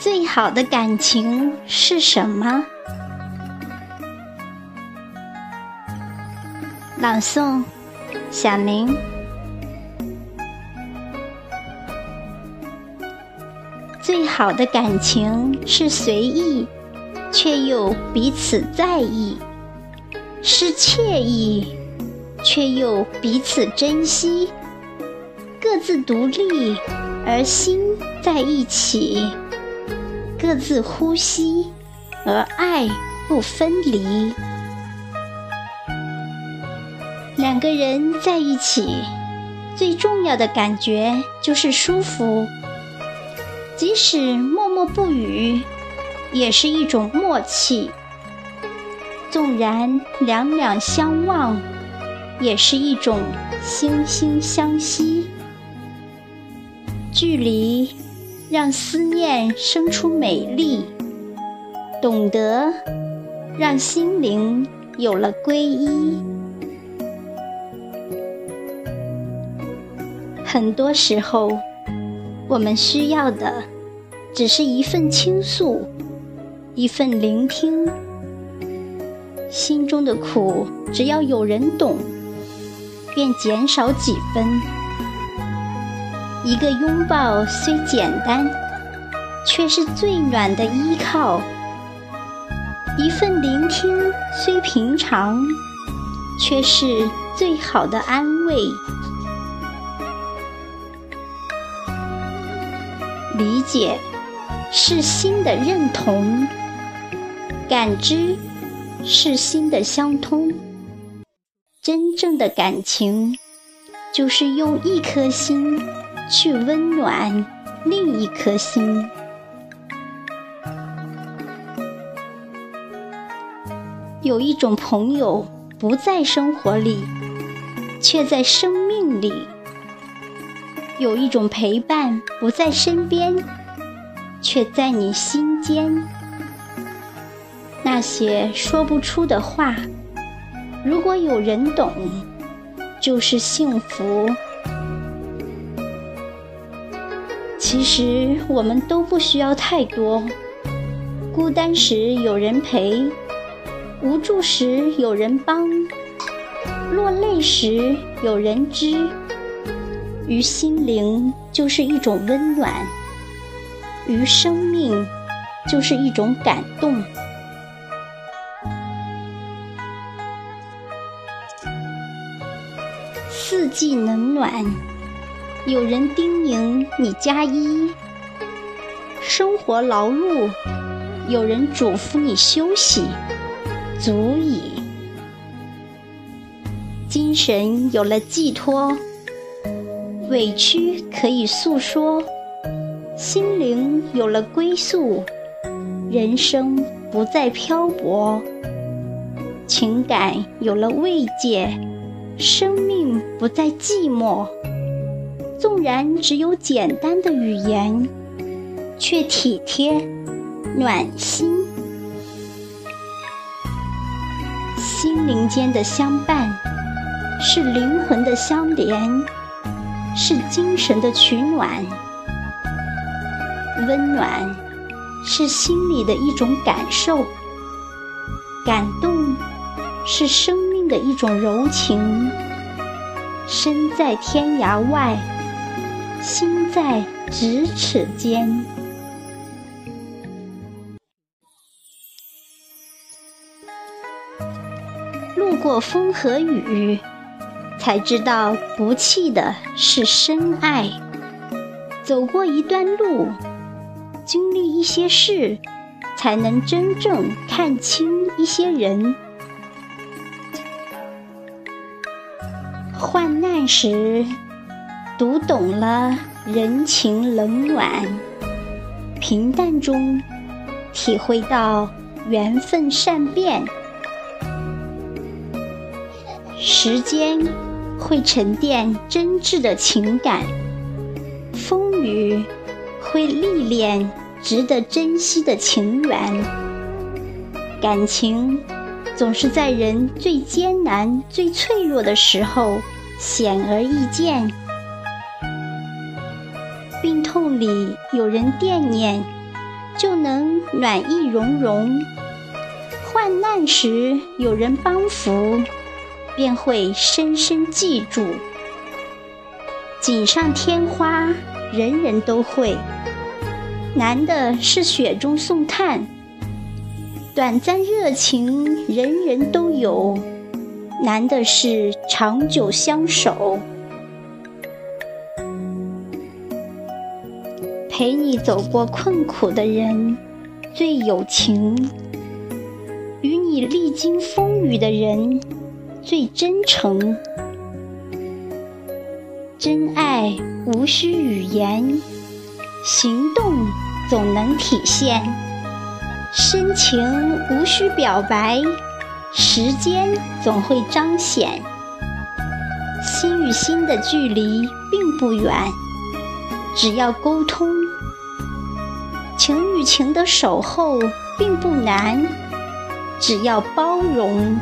最好的感情是什么？朗诵：小林。最好的感情是随意，却又彼此在意；是惬意，却又彼此珍惜。各自独立，而心在一起。各自呼吸，而爱不分离。两个人在一起，最重要的感觉就是舒服。即使默默不语，也是一种默契；纵然两两相望，也是一种惺惺相惜。距离。让思念生出美丽，懂得让心灵有了皈依。很多时候，我们需要的只是一份倾诉，一份聆听。心中的苦，只要有人懂，便减少几分。一个拥抱虽简单，却是最暖的依靠；一份聆听虽平常，却是最好的安慰。理解是心的认同，感知是心的相通。真正的感情，就是用一颗心。去温暖另一颗心。有一种朋友不在生活里，却在生命里；有一种陪伴不在身边，却在你心间。那些说不出的话，如果有人懂，就是幸福。其实我们都不需要太多，孤单时有人陪，无助时有人帮，落泪时有人知，于心灵就是一种温暖，于生命就是一种感动。四季冷暖。有人叮咛你加衣，生活劳碌；有人嘱咐你休息，足矣。精神有了寄托，委屈可以诉说；心灵有了归宿，人生不再漂泊；情感有了慰藉，生命不再寂寞。纵然只有简单的语言，却体贴暖心。心灵间的相伴，是灵魂的相连，是精神的取暖。温暖是心里的一种感受，感动是生命的一种柔情。身在天涯外。心在咫尺间，路过风和雨，才知道不弃的是深爱；走过一段路，经历一些事，才能真正看清一些人。患难时。读懂了人情冷暖，平淡中体会到缘分善变。时间会沉淀真挚的情感，风雨会历练值得珍惜的情缘。感情总是在人最艰难、最脆弱的时候显而易见。病痛里有人惦念，就能暖意融融；患难时有人帮扶，便会深深记住。锦上添花，人人都会，难的是雪中送炭；短暂热情，人人都有，难的是长久相守。陪你走过困苦的人最有情，与你历经风雨的人最真诚。真爱无需语言，行动总能体现；深情无需表白，时间总会彰显。心与心的距离并不远，只要沟通。情与情的守候并不难，只要包容。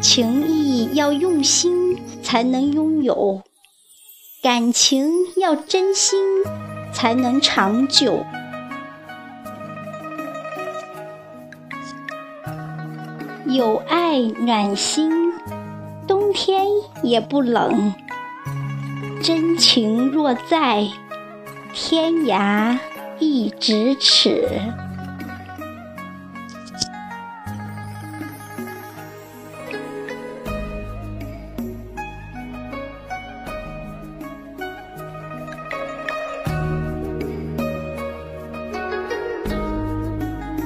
情谊要用心才能拥有，感情要真心才能长久。有爱暖心，冬天也不冷。真情若在。天涯一咫尺。